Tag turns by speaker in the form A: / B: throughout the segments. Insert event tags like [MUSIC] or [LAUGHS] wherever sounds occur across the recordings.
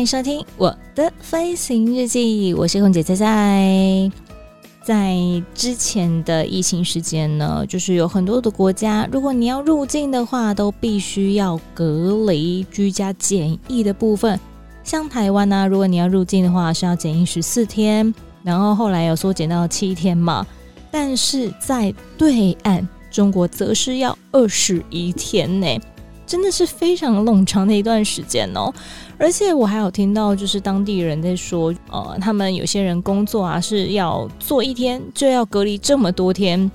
A: 欢迎收听我的飞行日记，我是空姐菜菜。在之前的疫情时间呢，就是有很多的国家，如果你要入境的话，都必须要隔离、居家检疫的部分。像台湾呢、如果你要入境的话，是要检疫十四天，然后后来有缩减到七天嘛。但是在对岸，中国则是要二十一天呢。真的是非常冗长的一段时间哦，而且我还有听到，就是当地人在说，呃，他们有些人工作啊是要做一天就要隔离这么多天，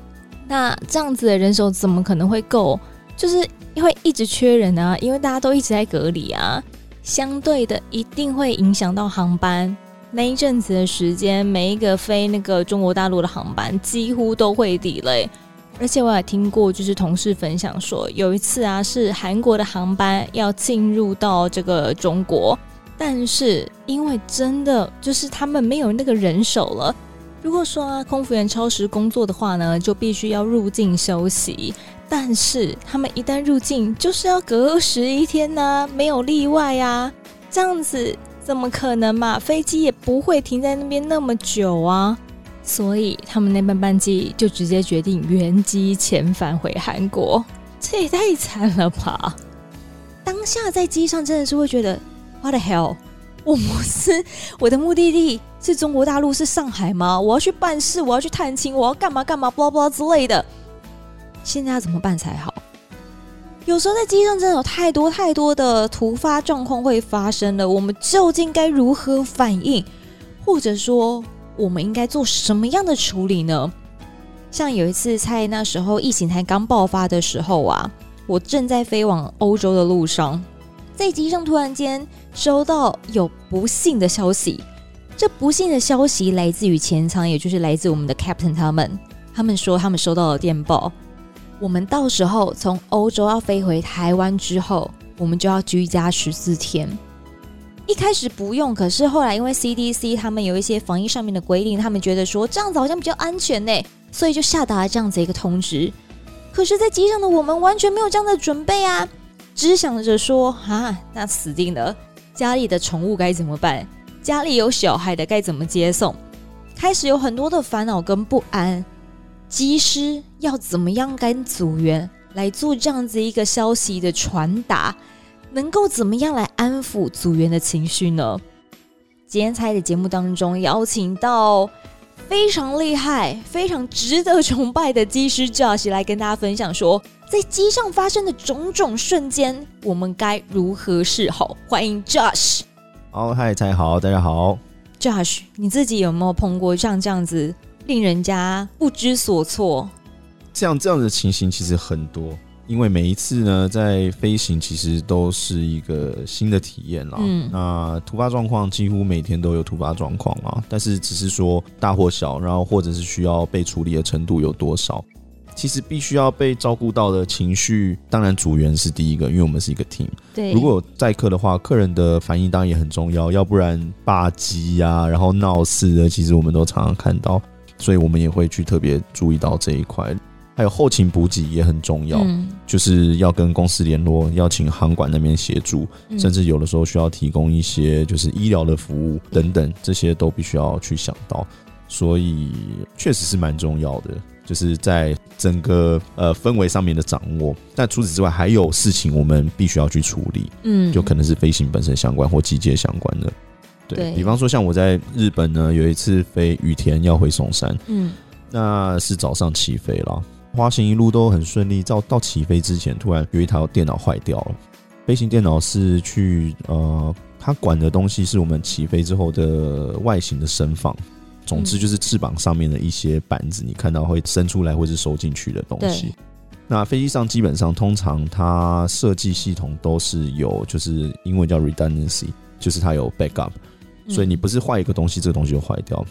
A: 那这样子的人手怎么可能会够？就是因为一直缺人啊，因为大家都一直在隔离啊，相对的一定会影响到航班。那一阵子的时间，每一个飞那个中国大陆的航班几乎都会抵累。而且我也听过，就是同事分享说，有一次啊，是韩国的航班要进入到这个中国，但是因为真的就是他们没有那个人手了。如果说啊，空服员超时工作的话呢，就必须要入境休息。但是他们一旦入境，就是要隔十一天呢、没有例外、啊。这样子怎么可能嘛？飞机也不会停在那边那么久啊。所以他们那班班机就直接决定原机遣返回韩国，这也太惨了吧！当下在机上真的是会觉得，What the hell？我不是我的目的地是中国大陆，是上海吗？我要去办事，我要去探亲，我要干嘛干嘛，blah blah 之类的。现在要怎么办才好？有时候在机上真的有太多太多的突发状况会发生了，我们究竟该如何反应？或者说？我们应该做什么样的处理呢？像有一次在那时候疫情才刚爆发的时候啊，我正在飞往欧洲的路上，在机上突然间收到有不幸的消息。这不幸的消息来自于前舱，也就是来自我们的 captain 他们。他们说他们收到了电报，我们到时候从欧洲要飞回台湾之后，我们就要居家十四天。一开始不用，可是后来因为 CDC 他们有一些防疫上面的规定，他们觉得说这样子好像比较安全呢，所以就下达了这样子一个通知。可是，在机上的我们完全没有这样的准备啊，只想着说啊，那死定了，家里的宠物该怎么办？家里有小孩的该怎么接送？开始有很多的烦恼跟不安。机师要怎么样跟组员来做这样子一个消息的传达？能够怎么样来安抚组员的情绪呢？今天在的节目当中邀请到非常厉害、非常值得崇拜的机师 Josh 来跟大家分享说，在机上发生的种种瞬间，我们该如何是好？欢迎 Josh。
B: 好，嗨，大家好，大家好。
A: Josh，你自己有没有碰过像这样子令人家不知所措？
B: 这样这样的情形其实很多。因为每一次呢，在飞行其实都是一个新的体验啦。嗯，那突发状况几乎每天都有突发状况啊，但是只是说大或小，然后或者是需要被处理的程度有多少。其实必须要被照顾到的情绪，当然组员是第一个，因为我们是一个 team。
A: 对，
B: 如果有载客的话，客人的反应当然也很重要，要不然霸机呀，然后闹事的，其实我们都常常看到，所以我们也会去特别注意到这一块。还有后勤补给也很重要，嗯，就是要跟公司联络，要请航管那边协助，甚至有的时候需要提供一些就是医疗的服务等等，这些都必须要去想到，所以确实是蛮重要的，就是在整个呃氛围上面的掌握。但除此之外，还有事情我们必须要去处理，嗯，就可能是飞行本身相关或机械相关的，对，对，比方说像我在日本呢，有一次飞羽田要回松山，嗯，那是早上起飞了。滑行一路都很顺利，到到起飞之前，突然有一台电脑坏掉了。飞行电脑是去呃，它管的东西是我们起飞之后的外形的伸放，总之就是翅膀上面的一些板子，你看到会伸出来或是收进去的东西。那飞机上基本上通常它设计系统都是有，就是英文叫 redundancy，就是它有 backup，所以你不是坏一个东西，这个东西就坏掉。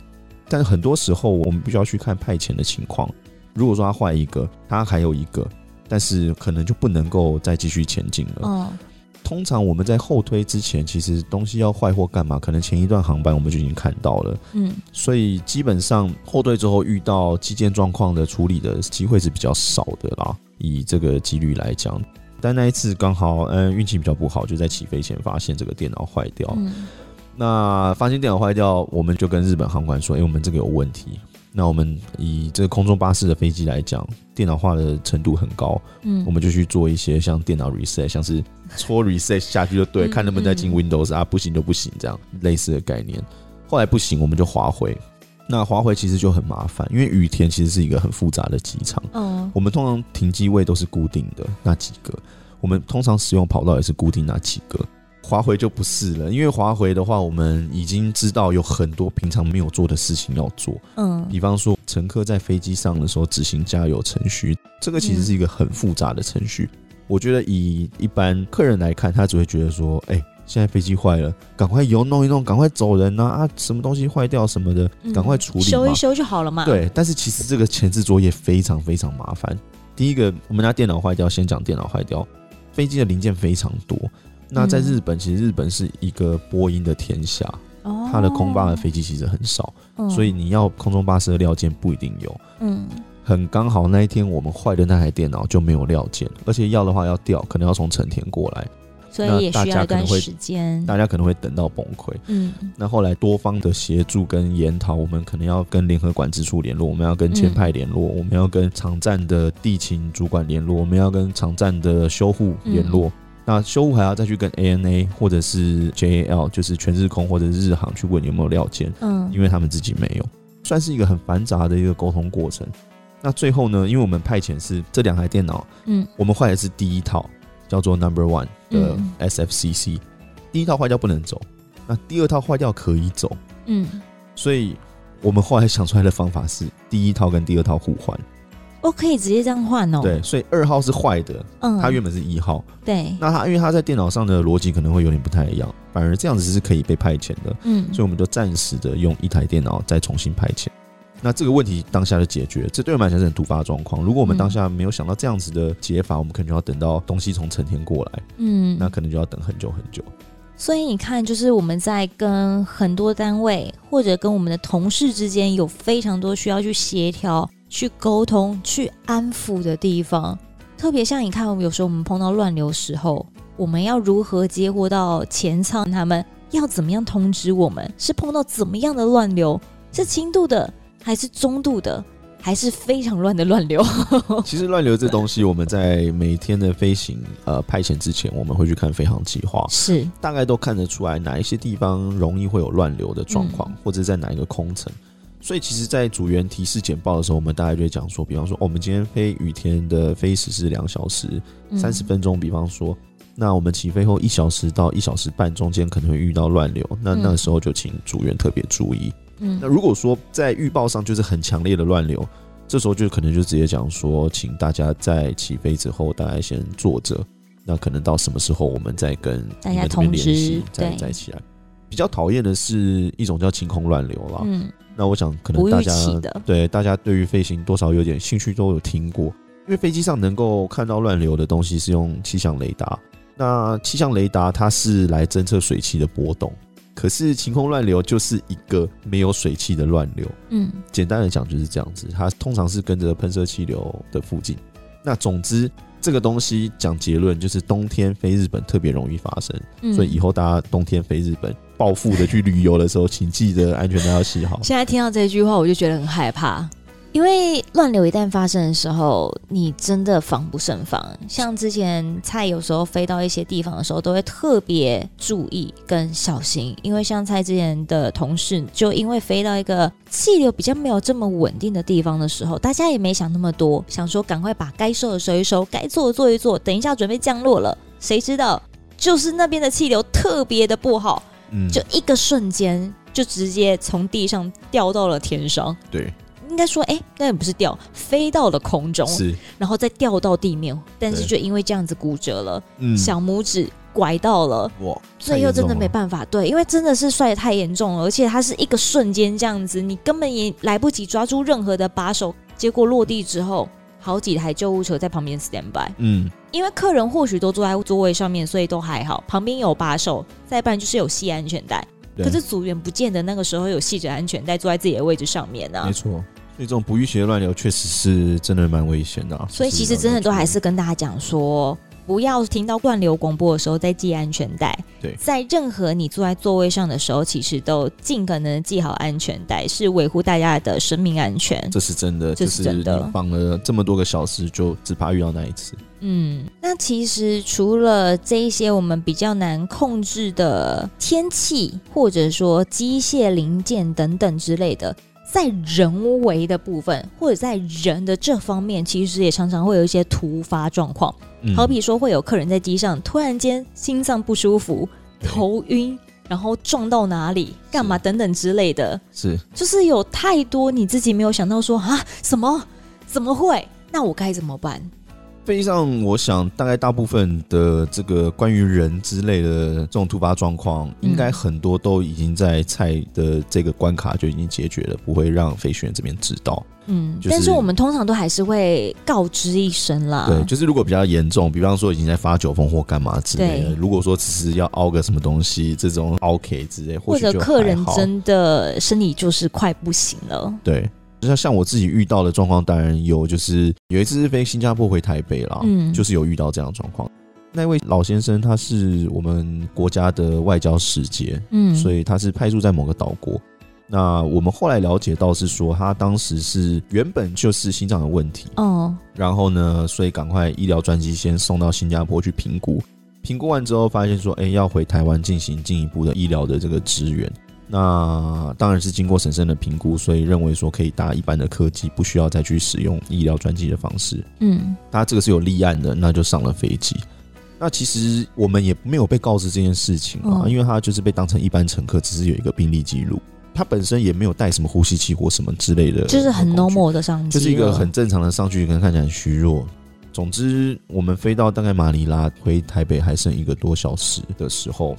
B: 但是很多时候我们必须要去看派遣的情况。如果说它坏一个，它还有一个，但是可能就不能够再继续前进了。嗯。通常我们在后推之前，其实东西要坏或干嘛，可能前一段航班我们就已经看到了。嗯，所以基本上后退之后遇到机件状况的处理的机会是比较少的啦。以这个几率来讲，但那一次刚好嗯运气比较不好，就在起飞前发现这个电脑坏掉。嗯，那发现电脑坏掉，我们就跟日本航管说：“哎，我们这个有问题。”那我们以这个空中巴士的飞机来讲，电脑化的程度很高，嗯，我们就去做一些像电脑 reset，像是戳 reset 下去就对，看能不能再进 Windows 啊，不行就不行，这样类似的概念。后来不行，我们就滑回。那滑回其实就很麻烦，因为羽田其实是一个很复杂的机场，嗯，我们通常停机位都是固定的那几个，我们通常使用跑道也是固定那几个。滑回就不是了，因为华回的话，我们已经知道有很多平常没有做的事情要做。嗯，比方说乘客在飞机上的时候执行加油程序，这个其实是一个很复杂的程序。嗯、我觉得以一般客人来看，他只会觉得说：“哎、欸，现在飞机坏了，赶快油弄一弄，赶快走人啊！啊，什么东西坏掉什么的，赶快处理、嗯，修
A: 一修就好了嘛。”
B: 对，但是其实这个前置作业非常非常麻烦。第一个，我们家电脑坏掉，先讲电脑坏掉，飞机的零件非常多。那在日本，其实日本是一个波音的天下，它的空巴的飞机其实很少，所以你要空中巴士的料件不一定有。嗯，很刚好那一天我们坏的那台电脑就没有料件，而且要的话要调，可能要从成田过来，
A: 所以也需要一段时间，
B: 大家可能会等到崩溃。嗯，那后来多方的协助跟研讨，我们可能要跟联合管制处联络，我们要跟前派联络，我们要跟场站的地勤主管联络，我们要跟场站的修护联络。那修护还要再去跟 ANA 或者是 JAL，就是全日空或者是日航去问有没有料件，嗯，因为他们自己没有，算是一个很繁杂的一个沟通过程。那最后呢，因为我们派遣是这两台电脑，嗯，我们坏的是第一套，叫做 Number One 的 SFCC，第一套坏掉不能走，那第二套坏掉可以走，嗯，所以我们后来想出来的方法是第一套跟第二套互换。
A: 哦，可以直接这样换哦。
B: 对，所以二号是坏的，嗯，它原本是一号。
A: 对，
B: 那它因为它在电脑上的逻辑可能会有点不太一样，反而这样子是可以被派遣的。嗯，所以我们就暂时的用一台电脑再重新派遣。那这个问题当下就解决，这对我们来讲是很突发状况。如果我们当下没有想到这样子的解法，我们可能就要等到东西从成田过来，嗯，那可能就要等很久很久。
A: 所以你看，就是我们在跟很多单位或者跟我们的同事之间有非常多需要去协调。去沟通、去安抚的地方，特别像你看，我们有时候我们碰到乱流时候，我们要如何接获到前舱？他们要怎么样通知我们？是碰到怎么样的乱流？是轻度的，还是中度的，还是非常乱的乱流？[LAUGHS]
B: 其实乱流这东西，我们在每天的飞行呃派遣之前，我们会去看飞航计划，
A: 是
B: 大概都看得出来哪一些地方容易会有乱流的状况，嗯、或者在哪一个空层。所以其实，在组员提示简报的时候，我们大概就会讲说，比方说，我们今天飞雨天的飞时是两小时三十分钟。比方说，那我们起飞后一小时到一小时半中间可能会遇到乱流，那那时候就请组员特别注意。嗯，那如果说在预报上就是很强烈的乱流，这时候就可能就直接讲说，请大家在起飞之后大家先坐着，那可能到什么时候我们再跟
A: 大家通知，
B: 再再起来。比较讨厌的是一种叫晴空乱流啦。嗯。那我想，可能大家对大家对于飞行多少有点兴趣，都有听过。因为飞机上能够看到乱流的东西是用气象雷达。那气象雷达它是来侦测水汽的波动，可是晴空乱流就是一个没有水汽的乱流。嗯，简单的讲就是这样子，它通常是跟着喷射气流的附近。那总之。这个东西讲结论就是冬天飞日本特别容易发生，嗯、所以以后大家冬天飞日本暴富的去旅游的时候，请记得安全带要系好。
A: 现在听到这句话，我就觉得很害怕。因为乱流一旦发生的时候，你真的防不胜防。像之前蔡有时候飞到一些地方的时候，都会特别注意跟小心。因为像蔡之前的同事，就因为飞到一个气流比较没有这么稳定的地方的时候，大家也没想那么多，想说赶快把该收的收一收，该做的做一做，等一下准备降落了。谁知道就是那边的气流特别的不好，嗯，就一个瞬间就直接从地上掉到了天上。
B: 对。
A: 应该说，哎，那也不是掉，飞到了空中，
B: 是，
A: 然后再掉到地面，但是就因为这样子骨折了，嗯，小拇指拐到了，哇，所以又真的没办法，对，因为真的是摔得太严重了，而且它是一个瞬间这样子，你根本也来不及抓住任何的把手，结果落地之后，好几台救护车在旁边 stand by，嗯，因为客人或许都坐在座位上面，所以都还好，旁边有把手，再不然就是有系安全带。可是组员不见得那个时候有系着安全带坐在自己的位置上面呢、啊。
B: 没错，所以这种不预期的乱流确实是真的蛮危险的、啊。
A: 所以其实真的都还是跟大家讲说，不要听到断流广播的时候再系安全带。
B: 对，
A: 在任何你坐在座位上的时候，其实都尽可能系好安全带，是维护大家的生命安全。
B: 这是真的，这是真的。绑了这么多个小时，就只怕遇到那一次。
A: 嗯，那其实除了这一些我们比较难控制的天气，或者说机械零件等等之类的，在人为的部分，或者在人的这方面，其实也常常会有一些突发状况。嗯，好比说会有客人在机上突然间心脏不舒服、头晕，然后撞到哪里、干嘛等等之类的。
B: 是，
A: 就是有太多你自己没有想到说啊，什么？怎么会？那我该怎么办？
B: 飞机上，我想大概大部分的这个关于人之类的这种突发状况，应该很多都已经在菜的这个关卡就已经解决了，不会让飞行员这边知道。
A: 嗯，但是我们通常都还是会告知一声啦。
B: 对，就是如果比较严重，比方说已经在发酒疯或干嘛之类的，如果说只是要凹个什么东西，这种 OK 之类，
A: 或者客人真的身体就是快不行了，
B: 对。像像我自己遇到的状况，当然有，就是有一次是飞新加坡回台北啦，嗯，就是有遇到这样的状况。那位老先生他是我们国家的外交使节，嗯，所以他是派驻在某个岛国。那我们后来了解到是说，他当时是原本就是心脏的问题，哦，然后呢，所以赶快医疗专机先送到新加坡去评估，评估完之后发现说，哎，要回台湾进行进一步的医疗的这个支援。那当然是经过审慎的评估，所以认为说可以搭一般的客机，不需要再去使用医疗专机的方式。嗯，他这个是有立案的，那就上了飞机。那其实我们也没有被告知这件事情啊，因为他就是被当成一般乘客，只是有一个病历记录，他本身也没有带什么呼吸器或什么之类的，
A: 就是很 normal 的上去，
B: 就是一个很正常的上去，可能看起来很虚弱。总之，我们飞到大概马尼拉回台北还剩一个多小时的时候。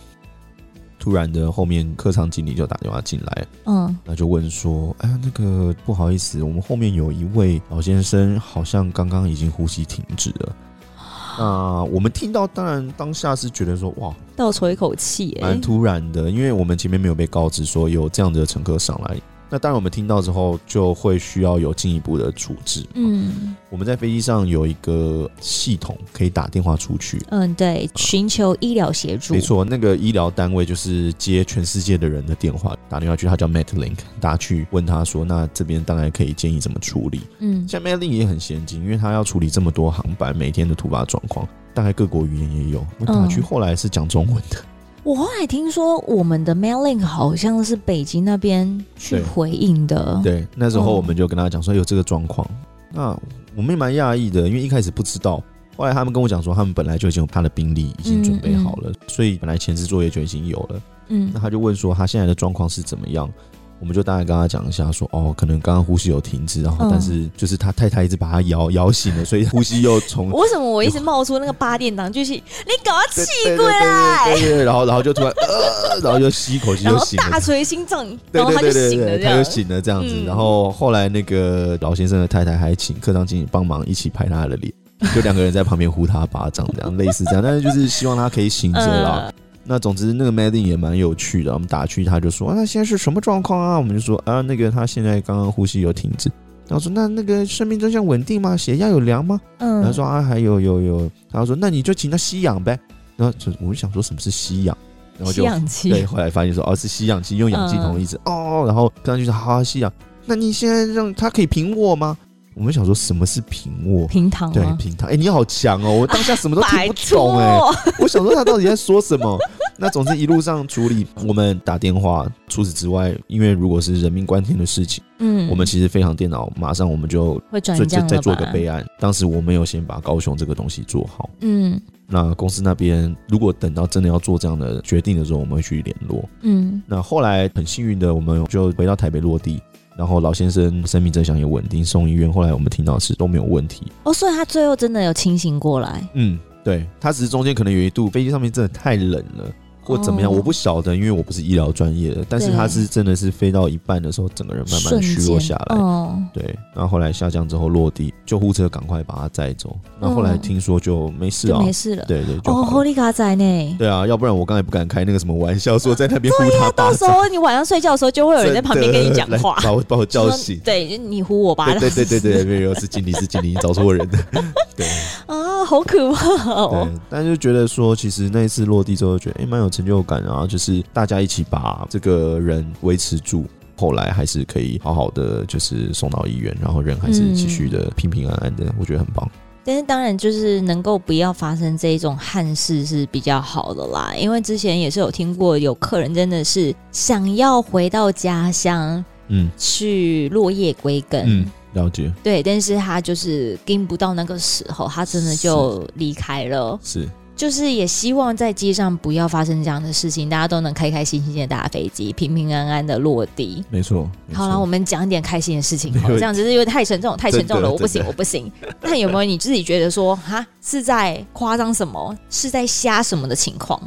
B: 突然的，后面客舱经理就打电话进来，嗯，那就问说：“哎呀，那个不好意思，我们后面有一位老先生，好像刚刚已经呼吸停止了。[GASPS] ”那我们听到，当然当下是觉得说：“哇，
A: 倒抽一口气，
B: 蛮突然的，因为我们前面没有被告知说有这样的乘客上来。”那当然，我们听到之后就会需要有进一步的处置。嗯，我们在飞机上有一个系统可以打电话出去。
A: 嗯，对，寻求医疗协助。
B: 没错，那个医疗单位就是接全世界的人的电话，打电话去，他叫 metlink 打去问他说：“那这边当然可以建议怎么处理。”嗯，像 Matlink 也很先进，因为他要处理这么多航班每天的突发状况，大概各国语言也有。我打去后来是讲中文的。嗯
A: 我后来听说，我们的 mailing 好像是北京那边去回应的。
B: 对，对，那时候我们就跟他讲说有这个状况。那我们也蛮讶异的，因为一开始不知道，后来他们跟我讲说，他们本来就已经有他的兵力已经准备好了，嗯嗯，所以本来前置作业就已经有了。嗯，那他就问说他现在的状况是怎么样？我们就大概跟他讲一下，说哦，可能刚刚呼吸有停止，然后但是就是他太太一直把他摇摇醒了，所以呼吸又从。
A: 为什么我一直冒出那个八点档？就是你搞他气过来，
B: 对对对，然后然后就突然呃，然后就吸一口气就醒了，
A: 大捶心脏，然后他就醒了，
B: 他就醒了这样子。然后后来那个老先生的太太还请客舱经理帮忙一起拍他的脸，就两个人在旁边呼他巴掌，这样类似这样，但是就是希望他可以醒着啦。那总之，那个 Madin 也蛮有趣的。我们打去，他就说：“啊，那现在是什么状况啊？”我们就说：“啊，那个他现在刚刚呼吸有停止。”然后说：“那那个生命征象稳定吗？血压有量吗？”嗯。然后说：“啊，还有有有。”然后说：“那你就请他吸氧呗。”然后就我就想说什么是吸氧，然后就
A: 吸氧气。
B: 对，后来发现说：“哦，是吸氧气，用氧气筒一直、嗯、哦。”然后刚刚就说：“好好吸氧。”那你现在让他可以平卧吗？我们想说什么是平卧？
A: 平躺。
B: 对，平躺。哎，你好强哦！我当下什么都听不懂哎。[LAUGHS] 我想说他到底在说什么？[LAUGHS] 那总之一路上处理，我们打电话。除此之外，因为如果是人命关天的事情，嗯，我们其实飞航电脑马上我们就
A: 会转
B: 再再做个备案。当时我没有先把高雄这个东西做好，嗯，那公司那边如果等到真的要做这样的决定的时候，我们会去联络，嗯。那后来很幸运的，我们就回到台北落地。然后老先生生命真相也稳定，送医院，后来我们听到是都没有问题。
A: 哦，所以他最后真的有清醒过来。
B: 嗯，对，他只是中间可能有一度飞机上面真的太冷了。或怎么样，我不晓得，因为我不是医疗专业的。但是他是真的是飞到一半的时候，整个人慢慢虚弱下来。哦，对，然后后来下降之后落地，救护车赶快把他载走。那后后来听说就没事啊，
A: 没事了。
B: 对对，
A: 哦，好利卡仔呢？
B: 对啊，要不然我刚才不敢开那个什么玩笑，说在那边呼他。
A: 到时候你晚上睡觉的时候，就会有人在旁边跟你讲话，
B: 把我把我叫醒。
A: 对，就你呼我吧。
B: 对对对对，没有，是经理，是经理，你找错人了。[LAUGHS] 对
A: 啊，好可怕哦。
B: 对，但是就觉得说，其实那一次落地之后，觉得哎，蛮有成就感啊。就是大家一起把这个人维持住，后来还是可以好好的，就是送到医院，然后人还是继续的平平安安的，嗯、我觉得很棒。
A: 但是当然，就是能够不要发生这一种憾事是比较好的啦。因为之前也是有听过有客人真的是想要回到家乡，嗯，去落叶归根，
B: 嗯，了解，
A: 对，但是他就是跟不到那个时候，他真的就离开了，
B: 是。是
A: 就是也希望在机上不要发生这样的事情，大家都能开开心心的搭飞机，平平安安的落地。
B: 没错。
A: 好了，我们讲一点开心的事情。好，这样子是因为太沉重，太沉重了，我不行，[LAUGHS] 我不行。那有没有你自己觉得说，哈，是在夸张什么？是在瞎什么的情况？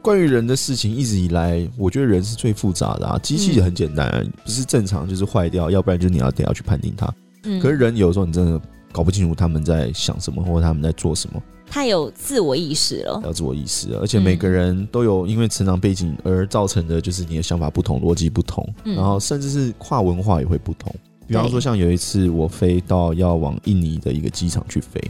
B: 关于人的事情，一直以来，我觉得人是最复杂的啊。机器也很简单，嗯、不是正常就是坏掉，要不然就是你要得要去判定它。嗯。可是人有时候你真的搞不清楚他们在想什么，或者他们在做什么。
A: 太有自我意识了，
B: 有自我意识了，而且每个人都有因为成长背景而造成的，就是你的想法不同，逻辑不同，嗯、然后甚至是跨文化也会不同。比方说，像有一次我飞到要往印尼的一个机场去飞，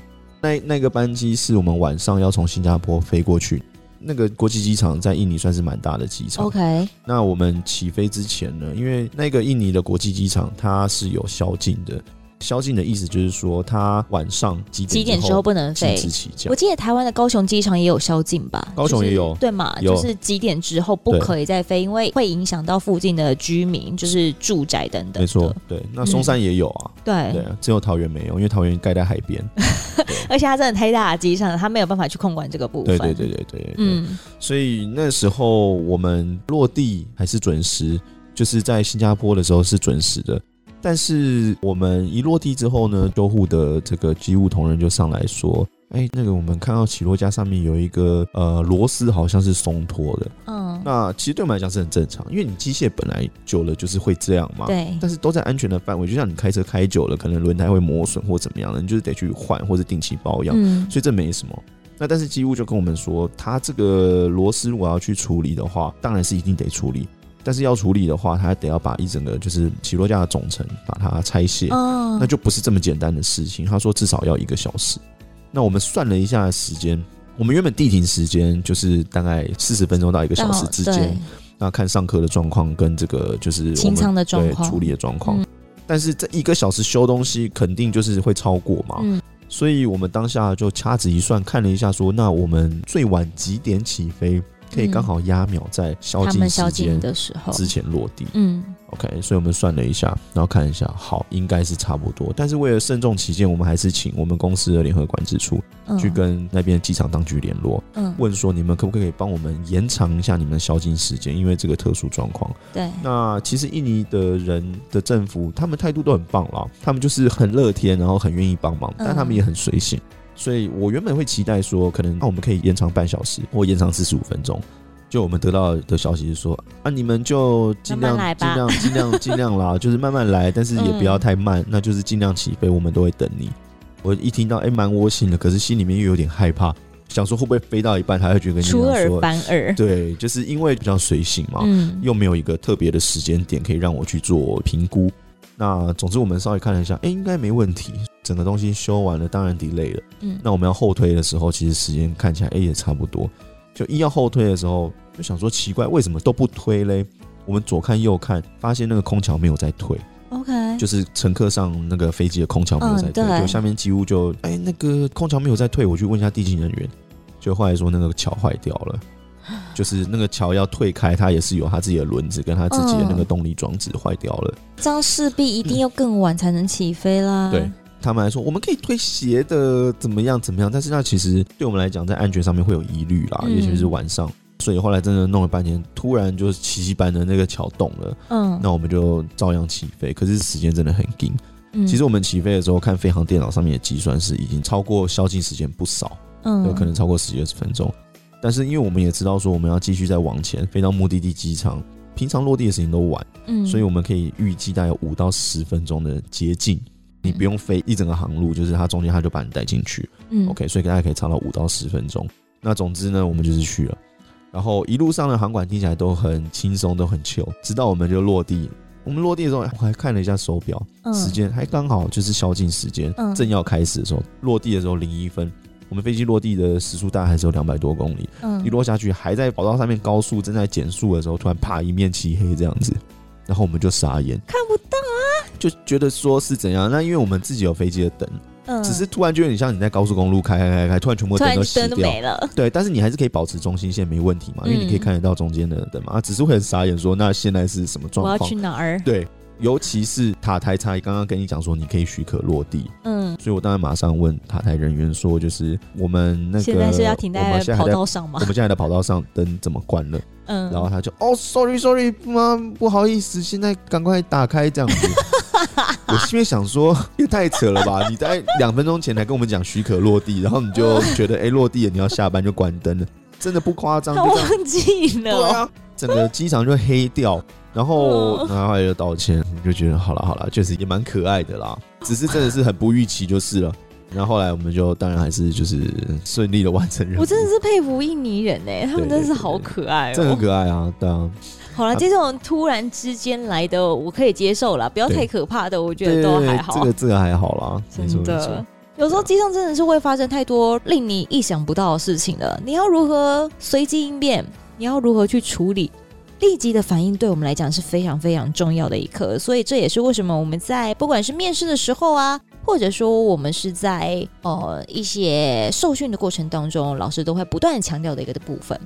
B: 那那个班机是我们晚上要从新加坡飞过去，那个国际机场在印尼算是蛮大的机场。
A: OK，
B: 那我们起飞之前呢，因为那个印尼的国际机场它是有宵禁的。宵禁的意思就是说，他晚上几点
A: 几点之后不能飞。我记得台湾的高雄机场也有宵禁吧？
B: 高雄也有，
A: 就是、对嘛？有就是几点之后不可以再飞，因为会影响到附近的居民，就是住宅等等。
B: 没错，对。那松山也有啊。
A: 嗯、对
B: 对啊，只有桃园没有，因为桃园盖在海边，[LAUGHS]
A: 而且它真的太大的机场，它没有办法去控管这个部分。
B: 对对对对对，嗯。所以那时候我们落地还是准时，就是在新加坡的时候是准时的。但是我们一落地之后呢，救护的这个机务同仁就上来说：“哎，那个我们看到起落架上面有一个呃螺丝，好像是松脱的。”嗯，那其实对我们来讲是很正常，因为你机械本来久了就是会这样嘛。
A: 对。
B: 但是都在安全的范围，就像你开车开久了，可能轮胎会磨损或怎么样的，你就是得去换或者定期保养。嗯。所以这没什么。那但是机务就跟我们说，他这个螺丝如果要去处理的话，当然是一定得处理。但是要处理的话，他得要把一整个就是起落架的总成把它拆卸，哦、那就不是这么简单的事情。他说至少要一个小时。那我们算了一下时间，我们原本地停时间就是大概四十分钟到一个小时之间。那看上课的状况跟这个就是我们
A: 的状况
B: 处理的状况。嗯、但是这一个小时修东西肯定就是会超过嘛，嗯、所以我们当下就掐指一算，看了一下说，那我们最晚几点起飞？可以刚好压秒在宵禁时间的时候之前落地。嗯，OK，所以我们算了一下，然后看一下，好，应该是差不多。但是为了慎重起见，我们还是请我们公司的联合管制处去跟那边的机场当局联络，嗯，问说你们可不可以帮我们延长一下你们的宵禁时间？因为这个特殊状况。
A: 对。
B: 那其实印尼的人的政府，他们态度都很棒啦，他们就是很乐天，然后很愿意帮忙，但他们也很随性。所以我原本会期待说，可能那我们可以延长半小时，或延长四十五分钟。就我们得到的消息是说，啊，你们就尽量 [LAUGHS] 尽量尽量尽量啦，就是慢慢来，但是也不要太慢，嗯、那就是尽量起飞，我们都会等你。我一听到，哎、欸，蛮窝心的，可是心里面又有点害怕，想说会不会飞到一半，他会觉得跟你说，出尔反尔。对，就是因为比较随性嘛，嗯、又没有一个特别的时间点可以让我去做评估。那总之我们稍微看了一下，哎、欸，应该没问题。整个东西修完了，当然 delay 了。嗯，那我们要后推的时候，其实时间看起来，哎、欸，也差不多。就一要后推的时候，就想说奇怪，为什么都不推嘞？我们左看右看，发现那个空桥没有在退。
A: OK，
B: 就是乘客上那个飞机的空桥没有在退，嗯、就下面几乎就哎、欸，那个空桥没有在退，我去问一下地勤人员，就后来说那个桥坏掉了。[GASPS] 就是那个桥要退开，它也是有它自己的轮子跟它自己的那个动力装置坏掉了，
A: 这样势必一定要更晚才能起飞啦。
B: 嗯、对他们来说，我们可以推斜的怎么样怎么样，但是那其实对我们来讲，在安全上面会有疑虑啦，尤其、嗯、是晚上。所以后来真的弄了半天，突然就是奇迹般的那个桥动了，嗯，那我们就照样起飞。可是时间真的很紧，嗯，其实我们起飞的时候看飞航电脑上面的计算是已经超过宵禁时间不少，嗯，有可能超过十几二十分钟。但是因为我们也知道说我们要继续再往前飞到目的地机场，平常落地的时间都晚，嗯，所以我们可以预计大概五到十分钟的接近，你不用飞一整个航路，就是它中间它就把你带进去，嗯，OK，所以大家可以差到五到十分钟。那总之呢，我们就是去了。然后一路上的航管听起来都很轻松，都很 chill，直到我们就落地。我们落地的时候，我还看了一下手表，嗯、时间还刚好就是宵禁时间，嗯、正要开始的时候。落地的时候零一分，我们飞机落地的时速大概还是有两百多公里。嗯，一落下去还在跑道上面高速正在减速的时候，突然啪一面漆黑这样子，然后我们就傻眼，
A: 看不
B: 就觉得说是怎样？那因为我们自己有飞机的灯。嗯，只是突然就有点像你在高速公路开开开开，突然全部灯都熄掉，了。对，但是你还是可以保持中心线没问题嘛，因为你可以看得到中间的灯嘛。啊，只是会很傻眼说，那现在是什么状况？
A: 我要去哪儿？
B: 对，尤其是塔台差，刚刚跟你讲说你可以许可落地，嗯，所以我当然马上问塔台人员说，就是我们那个
A: 现在是要停在跑道上吗？
B: 我们现在的跑道上灯怎么关了？嗯，然后他就哦，sorry sorry，妈，不好意思，现在赶快打开这样子。[LAUGHS] [LAUGHS] 我心里想说，[LAUGHS] 也太扯了吧！[LAUGHS] 你在两分钟前才跟我们讲许可落地，然后你就觉得哎、欸，落地了，你要下班就关灯了，真的不夸张。
A: 他忘记了，
B: 对啊，整个机场就黑掉，然后然后还有道歉，就觉得好了好了，确实也蛮可爱的啦。只是真的是很不预期就是了。然后后来我们就当然还是就是顺利的完成任务。
A: 我真的是佩服印尼人哎，他们真的是好可爱哦，
B: 真的很可爱啊，对啊。
A: 好了，这种突然之间来的我可以接受了，不要太可怕的，我觉得都还好。
B: 这个这个还好啦，
A: 真的。有时候机上真的是会发生太多令你意想不到的事情了，你要如何随机应变？你要如何去处理？立即的反应对我们来讲是非常非常重要的一课，所以这也是为什么我们在不管是面试的时候啊，或者说我们是在呃一些受训的过程当中，老师都会不断强调的一个的部分。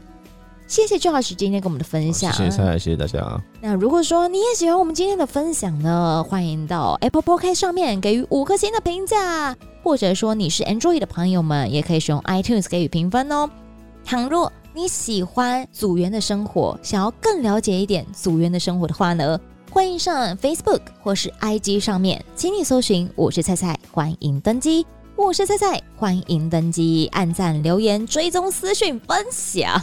A: 谢谢赵老师今天跟我们的分享，
B: 谢谢蔡，谢谢大家。
A: 那如果说你也喜欢我们今天的分享呢，欢迎到 Apple Podcast 上面给予五颗星的评价，或者说你是 Android 的朋友们，也可以使用 iTunes 给予评分哦。倘若你喜欢组员的生活，想要更了解一点组员的生活的话呢，欢迎上 Facebook 或是 IG 上面，请你搜寻我是蔡蔡，欢迎登机。我是菜菜，欢迎登机，按赞、留言、追踪、私讯、分享。